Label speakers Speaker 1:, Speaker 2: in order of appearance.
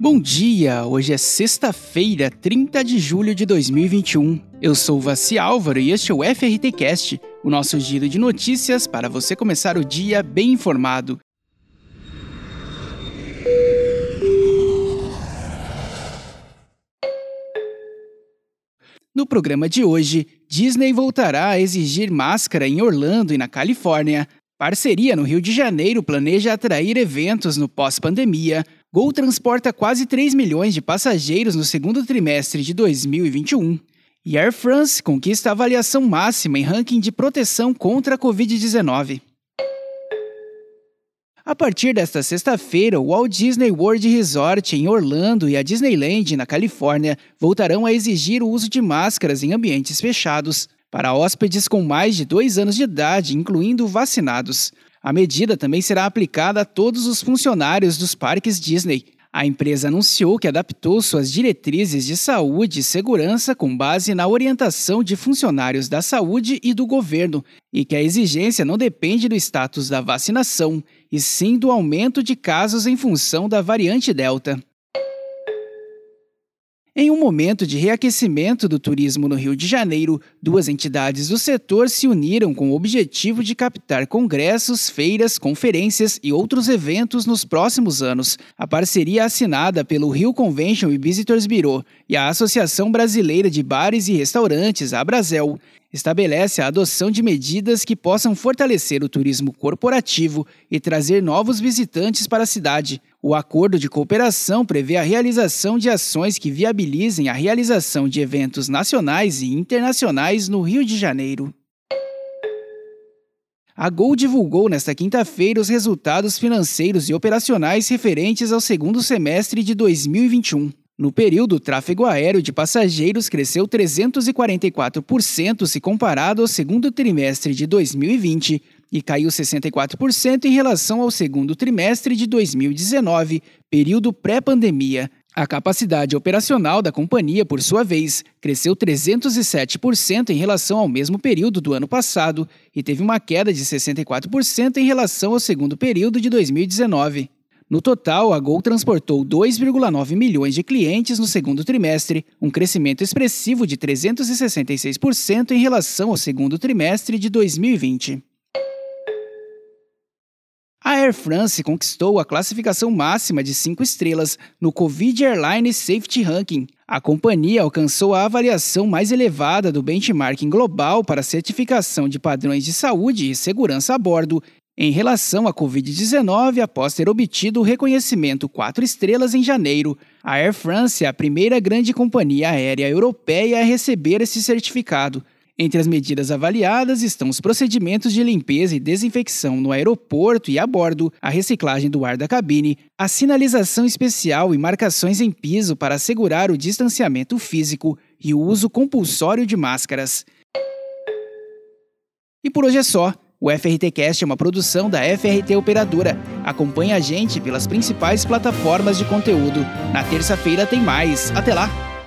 Speaker 1: Bom dia! Hoje é sexta-feira, 30 de julho de 2021. Eu sou Vassi Álvaro e este é o FRT Cast, o nosso giro de notícias para você começar o dia bem informado. No programa de hoje, Disney voltará a exigir máscara em Orlando e na Califórnia. Parceria no Rio de Janeiro planeja atrair eventos no pós-pandemia. Gol transporta quase 3 milhões de passageiros no segundo trimestre de 2021. E Air France conquista avaliação máxima em ranking de proteção contra a Covid-19. A partir desta sexta-feira, o Walt Disney World Resort em Orlando e a Disneyland na Califórnia voltarão a exigir o uso de máscaras em ambientes fechados para hóspedes com mais de dois anos de idade, incluindo vacinados. A medida também será aplicada a todos os funcionários dos parques Disney. A empresa anunciou que adaptou suas diretrizes de saúde e segurança com base na orientação de funcionários da saúde e do governo, e que a exigência não depende do status da vacinação, e sim do aumento de casos em função da variante Delta. Em um momento de reaquecimento do turismo no Rio de Janeiro, duas entidades do setor se uniram com o objetivo de captar congressos, feiras, conferências e outros eventos nos próximos anos. A parceria assinada pelo Rio Convention e Visitors Bureau e a Associação Brasileira de Bares e Restaurantes, a Brasel, estabelece a adoção de medidas que possam fortalecer o turismo corporativo e trazer novos visitantes para a cidade. O acordo de cooperação prevê a realização de ações que viabilizem a realização de eventos nacionais e internacionais no Rio de Janeiro. A Gol divulgou nesta quinta-feira os resultados financeiros e operacionais referentes ao segundo semestre de 2021. No período, o tráfego aéreo de passageiros cresceu 344% se comparado ao segundo trimestre de 2020 e caiu 64% em relação ao segundo trimestre de 2019, período pré-pandemia. A capacidade operacional da companhia, por sua vez, cresceu 307% em relação ao mesmo período do ano passado e teve uma queda de 64% em relação ao segundo período de 2019. No total, a Gol transportou 2,9 milhões de clientes no segundo trimestre, um crescimento expressivo de 366% em relação ao segundo trimestre de 2020. Air France conquistou a classificação máxima de 5 estrelas no Covid Airline Safety Ranking. A companhia alcançou a avaliação mais elevada do benchmarking global para certificação de padrões de saúde e segurança a bordo em relação à Covid-19 após ter obtido o reconhecimento 4 estrelas em janeiro. A Air France é a primeira grande companhia aérea europeia a receber esse certificado. Entre as medidas avaliadas estão os procedimentos de limpeza e desinfecção no aeroporto e a bordo, a reciclagem do ar da cabine, a sinalização especial e marcações em piso para assegurar o distanciamento físico e o uso compulsório de máscaras. E por hoje é só. O FRTcast é uma produção da FRT Operadora. Acompanhe a gente pelas principais plataformas de conteúdo. Na terça-feira tem mais. Até lá!